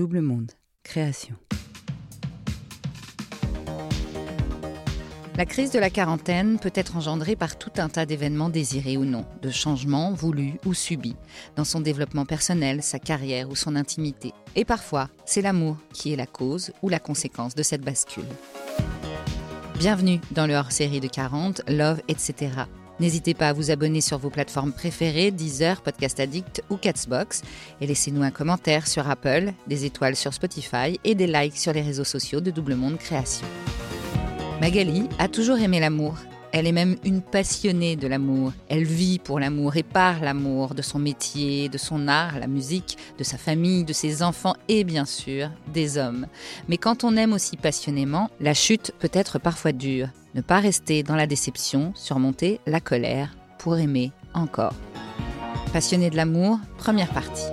Double Monde, création. La crise de la quarantaine peut être engendrée par tout un tas d'événements désirés ou non, de changements voulus ou subis, dans son développement personnel, sa carrière ou son intimité. Et parfois, c'est l'amour qui est la cause ou la conséquence de cette bascule. Bienvenue dans le hors-série de 40, Love, etc. N'hésitez pas à vous abonner sur vos plateformes préférées, Deezer, Podcast Addict ou Catsbox, et laissez-nous un commentaire sur Apple, des étoiles sur Spotify et des likes sur les réseaux sociaux de Double Monde Création. Magali a toujours aimé l'amour. Elle est même une passionnée de l'amour. Elle vit pour l'amour et par l'amour de son métier, de son art, la musique, de sa famille, de ses enfants et bien sûr des hommes. Mais quand on aime aussi passionnément, la chute peut être parfois dure. Ne pas rester dans la déception, surmonter la colère pour aimer encore. Passionnée de l'amour, première partie.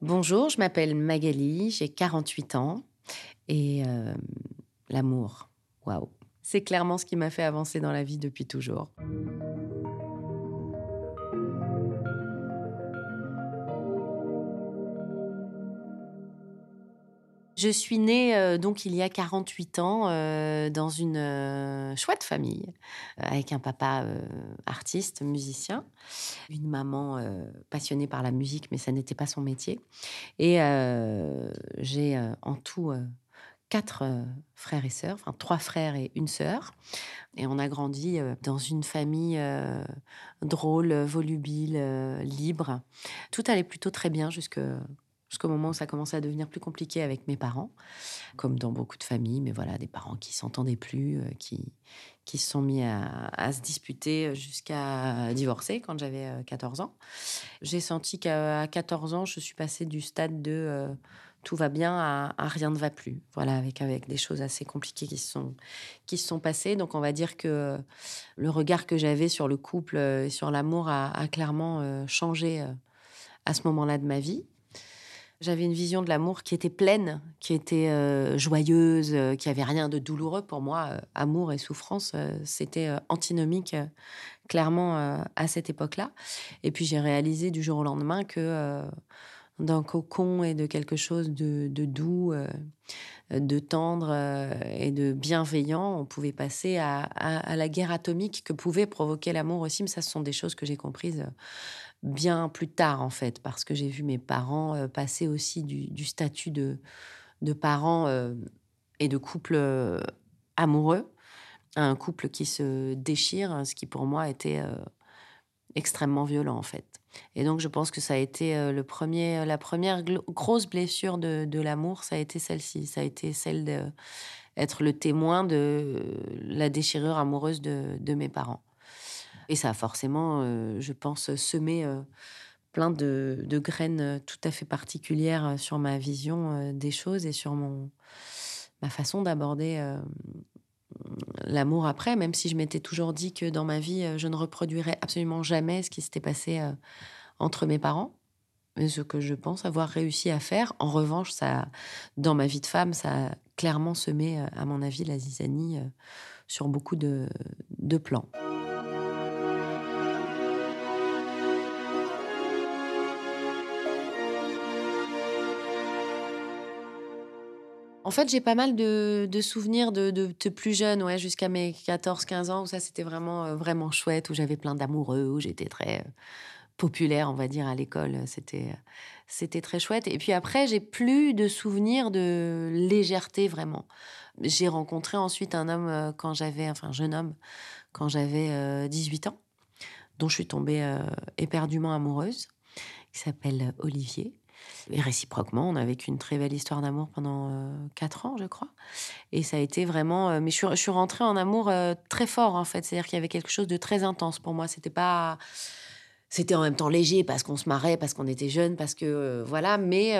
Bonjour, je m'appelle Magali, j'ai 48 ans et euh, l'amour, C'est clairement ce qui m'a fait avancer dans la vie depuis toujours. Je suis née euh, donc il y a 48 ans euh, dans une chouette famille avec un papa artiste, musicien, une maman passionnée par la musique mais ça n'était pas son métier et j'ai en tout quatre euh, frères et sœurs, enfin trois frères et une sœur. Et on a grandi euh, dans une famille euh, drôle, volubile, libre. Tout allait plutôt très bien jusqu'au moment où ça commençait à devenir plus compliqué avec mes parents, comme dans beaucoup de familles, mais voilà, des parents qui s'entendaient plus, qui, qui se sont mis à, se disputer jusqu'à divorcer quand j'avais 14 ans. J'ai senti qu'à 14 ans, je suis passée du stade de tout va bien à, rien ne va plus. Voilà, avec, avec des choses assez compliquées qui se, sont, qui sont passées. Donc, on va dire que le regard que j'avais sur le couple et sur l'amour a, clairement euh, changé euh, à ce moment-là de ma vie. J'avais une vision de l'amour qui était pleine, qui était euh, joyeuse, qui avait rien de douloureux pour moi. amour et souffrance, c'était antinomique, clairement, à cette époque-là. Et puis j'ai réalisé du jour au lendemain que d'un cocon et de quelque chose de, doux, euh, de tendre euh, et de bienveillant, on pouvait passer à, la guerre atomique que pouvait provoquer l'amour aussi. Mais ça, ce sont des choses que j'ai comprises euh, bien plus tard, en fait, parce que j'ai vu mes parents passer aussi du, statut de, de parents et de couple amoureux à un couple qui se déchire, ce qui pour moi était extrêmement violent, en fait. Et donc, je pense que ça a été euh, le premier, la première grosse blessure de, l'amour, ça a été celle-ci. Ça a été celle d'être le témoin de la déchirure amoureuse de, mes parents. Et ça a forcément, euh, je pense, semé euh, plein de, graines tout à fait particulières sur ma vision des choses et sur mon, ma façon d'aborder l'amour après, même si je m'étais toujours dit que dans ma vie, euh, je ne reproduirais absolument jamais ce qui s'était passé euh, entre mes parents. Mais ce que je pense avoir réussi à faire. En revanche, ça, dans ma vie de femme, ça a clairement semé, euh, à mon avis, la zizanie sur beaucoup de plans. En fait, j'ai pas mal de, souvenirs de, de, plus jeune, ouais, jusqu'à mes 14-15 ans, où ça c'était vraiment, euh, vraiment chouette, où j'avais plein d'amoureux, où j'étais très euh, populaire, on va dire, à l'école. C'était, c'était très chouette. Et puis après, j'ai plus de souvenirs de légèreté, vraiment. J'ai rencontré ensuite un homme euh, quand j'avais, enfin, un jeune homme, quand j'avais 18 ans, dont je suis tombée éperdument amoureuse, qui s'appelle Olivier. Et réciproquement, on a vécu une très belle histoire d'amour pendant euh, quatre ans, je crois. Et ça a été vraiment. Euh, mais je suis, rentrée en amour euh, très fort, en fait. C'est-à-dire qu'il y avait quelque chose de très intense pour moi. C'était pas. C'était en même temps léger parce qu'on se marrait, parce qu'on était jeunes, parce que. voilà. Mais.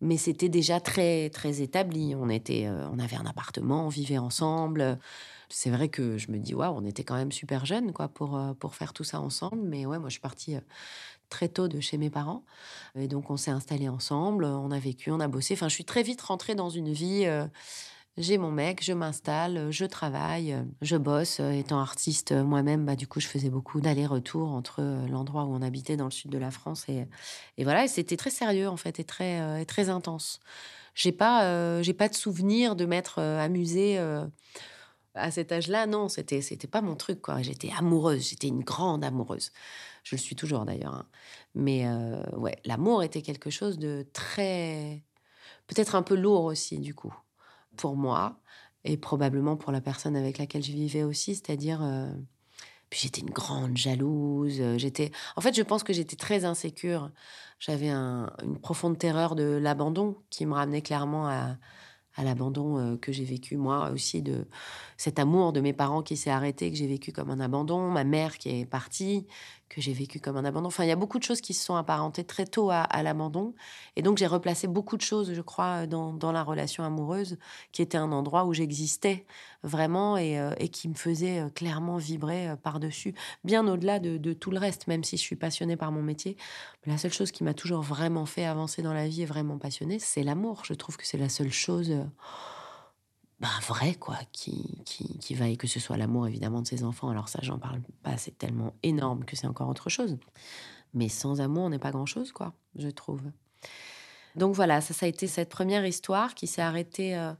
mais c'était déjà très très établi. On était, on avait un appartement, on vivait ensemble. C'est vrai que je me dis waouh, on était quand même super jeunes quoi pour pour faire tout ça ensemble. Mais ouais, moi je suis partie très tôt de chez mes parents. Et donc, on s'est installé ensemble, on a vécu, on a bossé. Enfin, je suis très vite rentrée dans une vie, euh, j'ai mon mec, je m'installe, je travaille, je bosse. Étant artiste moi-même, bah, du coup, je faisais beaucoup d'allers-retours entre l'endroit où on habitait dans le sud de la France et, et voilà. Et c'était très sérieux, en fait, et très, et très intense. J'ai pas, j'ai pas de souvenir de m'être amusée à cet âge-là, non, c'était c'était pas mon truc. J'étais amoureuse, j'étais une grande amoureuse. Je le suis toujours d'ailleurs. Hein. Mais euh, ouais, l'amour était quelque chose de très peut-être un peu lourd aussi du coup pour moi et probablement pour la personne avec laquelle je vivais aussi, c'est-à-dire euh, puis j'étais une grande jalouse, j'étais en fait, je pense que j'étais très insécure. J'avais une profonde terreur de l'abandon qui me ramenait clairement à à l'abandon euh, que j'ai vécu moi aussi de cet amour de mes parents qui s'est arrêté que j'ai vécu comme un abandon. Ma mère qui est partie que j'ai vécu comme un abandon. Enfin il y a beaucoup de choses qui se sont apparentées très tôt à, l'abandon. Et donc j'ai replacé beaucoup de choses je crois dans, dans, la relation amoureuse qui était un endroit où j'existais vraiment et, euh, qui me faisait euh, clairement vibrer par dessus bien au-delà de, de, tout le reste même si je suis passionnée par mon métier. La seule chose qui m'a toujours vraiment fait avancer dans la vie et vraiment passionnée c'est l'amour. Je trouve que c'est la seule chose bah, vrai, quoi, qui, qui, qui va, et que ce soit l'amour évidemment de ses enfants. Alors ça, j'en parle pas, c'est tellement énorme que c'est encore autre chose. Mais sans amour, on n'est pas grand-chose, quoi, je trouve. Donc voilà, ça, ça a été cette première histoire qui s'est arrêtée euh,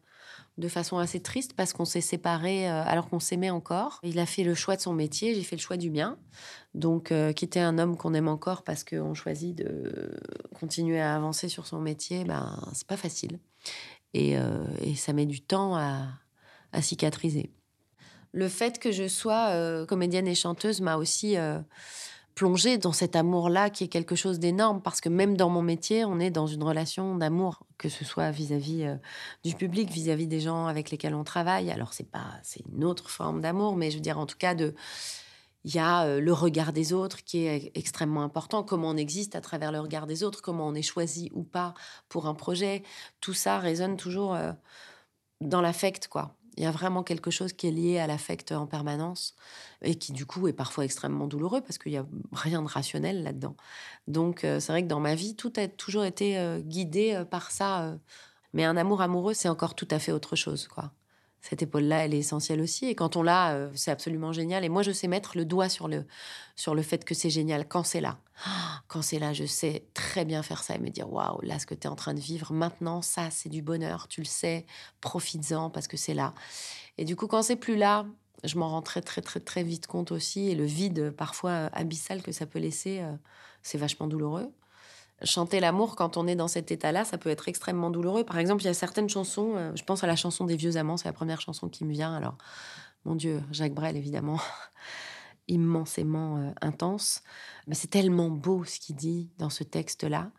de façon assez triste parce qu'on s'est séparés euh, alors qu'on s'aimait encore. Il a fait le choix de son métier, j'ai fait le choix du mien. Donc euh, quitter un homme qu'on aime encore parce qu'on choisit de continuer à avancer sur son métier, ben c'est pas facile. Euh, et, ça met du temps à, cicatriser. Le fait que je sois euh, comédienne et chanteuse m'a aussi euh, plongée dans cet amour-là qui est quelque chose d'énorme parce que même dans mon métier, on est dans une relation d'amour, que ce soit vis-à-vis du public, vis-à-vis des gens avec lesquels on travaille. Alors c'est pas, c'est une autre forme d'amour, mais je veux dire en tout cas de il y a euh, le regard des autres qui est extrêmement important, comment on existe à travers le regard des autres, comment on est choisi ou pas pour un projet. Tout ça résonne toujours euh, dans l'affect, quoi. Il y a vraiment quelque chose qui est lié à l'affect en permanence et qui du coup est parfois extrêmement douloureux parce qu'il n'y a rien de rationnel là-dedans. Donc euh, c'est vrai que dans ma vie, tout a toujours été guidé par ça. Mais un amour amoureux, c'est encore tout à fait autre chose, quoi cette épaule-là, elle est essentielle aussi. Et quand on l'a, euh, c'est absolument génial. Et moi, je sais mettre le doigt sur le, sur le fait que c'est génial quand c'est là. Quand c'est là, je sais très bien faire ça et me dire waouh, là, ce que tu es en train de vivre maintenant, ça, c'est du bonheur. Tu le sais, profites-en parce que c'est là. Et du coup, quand c'est plus là, je m'en rends très, très, très, très vite compte aussi. Et le vide, parfois abyssal que ça peut laisser, euh, c'est vachement douloureux chanter l'amour quand on est dans cet état-là, ça peut être extrêmement douloureux. Par exemple, il y a certaines chansons, euh, je pense à la chanson des vieux amants, c'est la première chanson qui me vient. Alors, mon Dieu, Jacques Brel, évidemment, immensément euh, intense. Mais c'est tellement beau ce qu'il dit dans ce texte-là.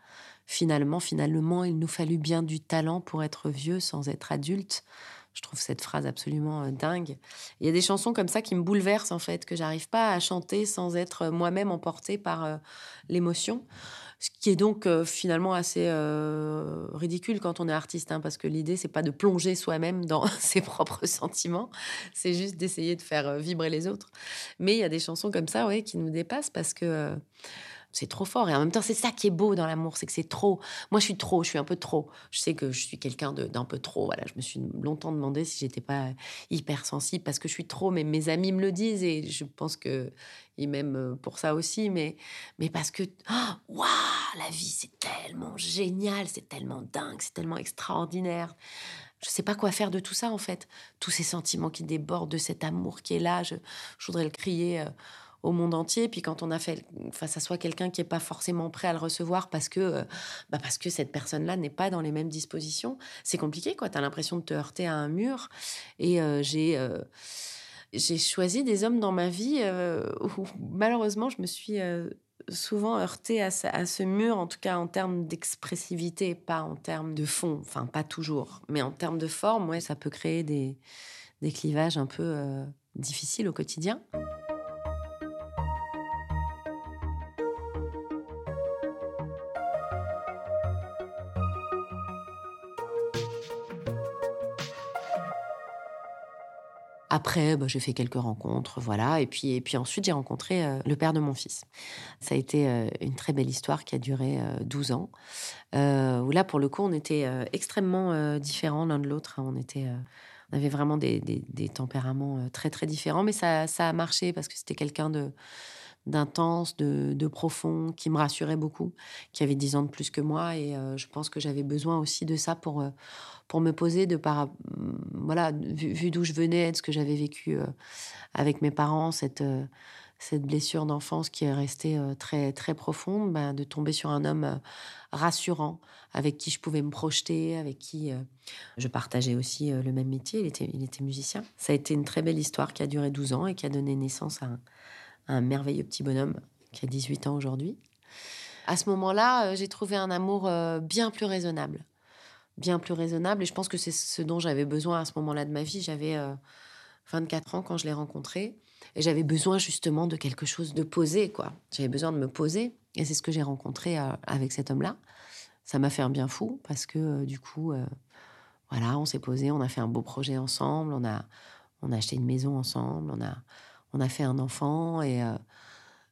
Finalement, finalement, il nous fallut bien du talent pour être vieux sans être adulte. Je trouve cette phrase absolument euh, dingue. Il y a des chansons comme ça qui me bouleversent en fait, que j'arrive pas à chanter sans être moi-même emportée par l'émotion. Ce qui est donc euh, finalement assez euh, ridicule quand on est artiste, hein, parce que l'idée, c'est pas de plonger soi-même dans ses propres sentiments, c'est juste d'essayer de faire euh, vibrer les autres. Mais il y a des chansons comme ça, qui nous dépassent parce que c'est trop fort. Et en même temps, c'est ça qui est beau dans l'amour, c'est que c'est trop. Moi, je suis trop, je suis un peu trop. Je sais que je suis quelqu'un d'un peu trop. Voilà, je me suis longtemps demandé si j'étais pas hyper sensible parce que je suis trop. Mais mes amis me le disent et je pense que ils m'aiment euh, pour ça aussi. Mais, mais parce que, oh, waouh, la vie, c'est tellement génial, c'est tellement dingue, c'est tellement extraordinaire. Je sais pas quoi faire de tout ça en fait. Tous ces sentiments qui débordent de cet amour qui est là, je, je voudrais le crier. Euh, au monde entier. Puis quand on a fait face à soi quelqu'un qui n'est pas forcément prêt à le recevoir parce que, euh, bah parce que cette personne-là n'est pas dans les mêmes dispositions, c'est compliqué. Tu as l'impression de te heurter à un mur. Et euh, j'ai euh, j'ai choisi des hommes dans ma vie où malheureusement je me suis souvent heurtée à, à, ce mur, en tout cas en termes d'expressivité, pas en termes de fond, enfin pas toujours, mais en termes de forme, ouais, ça peut créer des, des clivages un peu difficiles au quotidien. Après, bah, j'ai fait quelques rencontres, voilà. Et puis, et puis ensuite, j'ai rencontré euh, le père de mon fils. Ça a été euh, une très belle histoire qui a duré 12 euh, ans. où là, pour le coup, on était extrêmement différents l'un de l'autre. Hein. On était On avait vraiment des, tempéraments très très différents, mais ça, ça a marché parce que c'était quelqu'un de d'intense, de, profond, qui me rassurait beaucoup, qui avait dix ans de plus que moi. Et je pense que j'avais besoin aussi de ça pour, pour me poser, de par, voilà, vu, d'où je venais, de ce que j'avais vécu avec mes parents, cette, blessure d'enfance qui est restée très, très profonde, ben, de tomber sur un homme rassurant, avec qui je pouvais me projeter, avec qui je partageais aussi le même métier. Il était, il était musicien. Ça a été une très belle histoire qui a duré 12 ans et qui a donné naissance à un, merveilleux petit bonhomme qui a 18 ans aujourd'hui. À ce moment-là, j'ai trouvé un amour bien plus raisonnable. Bien plus raisonnable. Et je pense que c'est ce dont j'avais besoin à ce moment-là de ma vie. J'avais 24 ans quand je l'ai rencontré. Et j'avais besoin justement de quelque chose de posé, quoi. J'avais besoin de me poser. Et c'est ce que j'ai rencontré euh, avec cet homme-là. Ça m'a fait un bien fou parce que euh, du coup, euh, voilà, on s'est posé, on a fait un beau projet ensemble, on a, on a acheté une maison ensemble, on a, on a fait un enfant et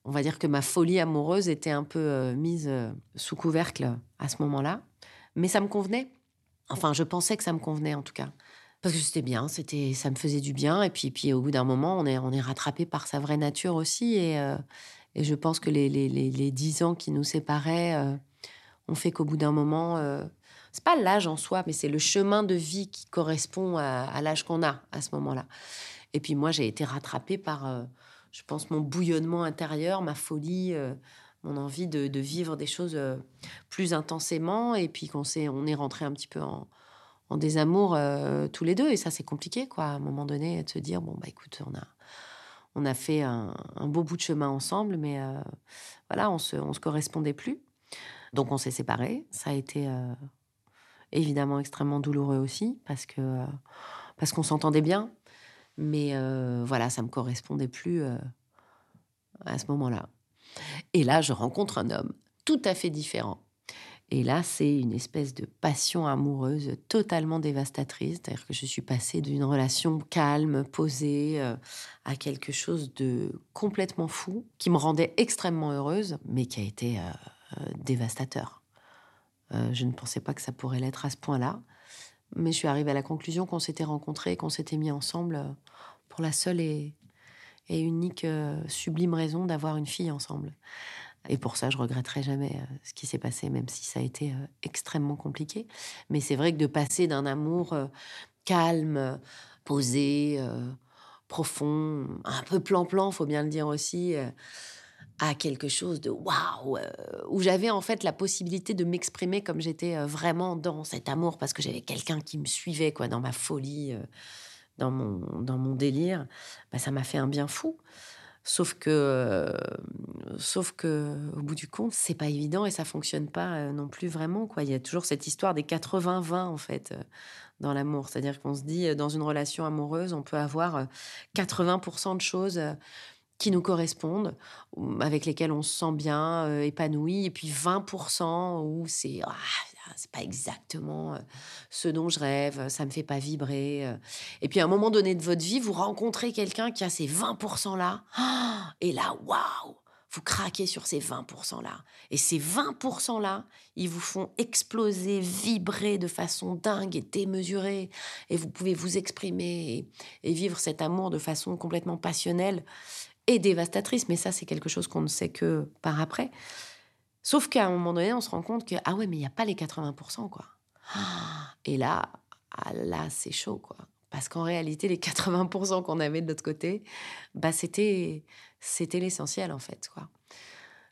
on va dire que ma folie amoureuse était un peu mise sous couvercle à ce moment-là. Mais ça me convenait. Enfin, je pensais que ça me convenait en tout cas parce que c'était bien, c'était, ça me faisait du bien. Et puis, puis au bout d'un moment, on est, on est rattrapé par sa vraie nature aussi. Et, euh, et je pense que les, les, les, dix ans qui nous séparaient euh, ont fait qu'au bout d'un moment, euh, c'est pas l'âge en soi, mais c'est le chemin de vie qui correspond à, l'âge qu'on a à ce moment-là. Et puis moi, j'ai été rattrapée par, je pense, mon bouillonnement intérieur, ma folie mon envie de, vivre des choses plus intensément et puis qu'on s'est on est rentré un petit peu en, amours euh, tous les deux. Et ça, c'est compliqué, quoi, à un moment donné, de se dire, bon, bah écoute, on a, on a fait un, beau bout de chemin ensemble, mais euh, voilà, on se, on se correspondait plus. Donc on s'est séparés. Ça a été euh, évidemment extrêmement douloureux aussi, parce que parce qu'on s'entendait bien. Mais voilà, ça me correspondait plus à ce moment-là. Et là, je rencontre un homme tout à fait différent et là, c'est une espèce de passion amoureuse totalement dévastatrice. C'est-à-dire que je suis passée d'une relation calme, posée, euh, à quelque chose de complètement fou, qui me rendait extrêmement heureuse, mais qui a été euh, euh, dévastateur. je ne pensais pas que ça pourrait l'être à ce point-là. Mais je suis arrivée à la conclusion qu'on s'était rencontrés, qu'on s'était mis ensemble pour la seule et, unique sublime raison d'avoir une fille ensemble. Et pour ça, je regretterai jamais euh, ce qui s'est passé, même si ça a été euh, extrêmement compliqué. Mais c'est vrai que de passer d'un amour euh, calme, posé, profond, un peu plan-plan, faut bien le dire aussi, à quelque chose de waouh, où j'avais en fait la possibilité de m'exprimer comme j'étais vraiment dans cet amour, parce que j'avais quelqu'un qui me suivait quoi, dans ma folie, dans, mon, dans mon délire, bah, ça m'a fait un bien fou. Sauf que, euh, sauf que, au bout du compte, c'est pas évident et ça fonctionne pas euh, non plus vraiment. Quoi. Il y a toujours cette histoire des 80-20 en fait euh, dans l'amour. C'est-à-dire qu'on se dit, dans une relation amoureuse, on peut avoir 80% de choses qui nous correspondent, avec lesquelles on se sent bien, épanoui, et puis 20% où c'est ah, c'est pas exactement ce dont je rêve, ça me fait pas vibrer. Et puis à un moment donné de votre vie, vous rencontrez quelqu'un qui a ces 20% là, et là, waouh, vous craquez sur ces 20% là. Et ces 20% là, ils vous font exploser, vibrer de façon dingue et démesurée. Et vous pouvez vous exprimer et, vivre cet amour de façon complètement passionnelle dévastatrice. Mais ça, c'est quelque chose qu'on ne sait que par après. Sauf qu'à un moment donné, on se rend compte que, ah ouais, mais il n'y a pas les 80%, quoi. Et là, ah là, c'est chaud, quoi. Parce qu'en réalité, les 80% qu'on avait de l'autre côté, bah, c'était, c'était l'essentiel, en fait, quoi.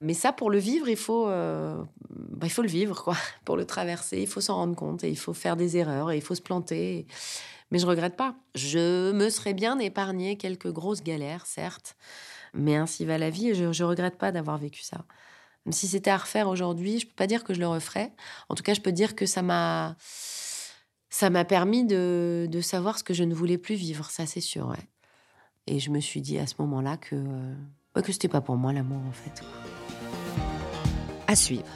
Mais ça, pour le vivre, il faut, euh, bah, il faut le vivre, quoi. Pour le traverser, il faut s'en rendre compte et il faut faire des erreurs et il faut se planter. Mais je regrette pas. Je me serais bien épargné quelques grosses galères, certes. Mais ainsi va la vie et je, ne regrette pas d'avoir vécu ça. Si c'était à refaire aujourd'hui, je peux pas dire que je le referais. En tout cas, je peux dire que ça m'a ça m'a permis de, de, savoir ce que je ne voulais plus vivre, ça c'est sûr. Et je me suis dit à ce moment-là que euh, que c'était pas pour moi l'amour en fait. À suivre.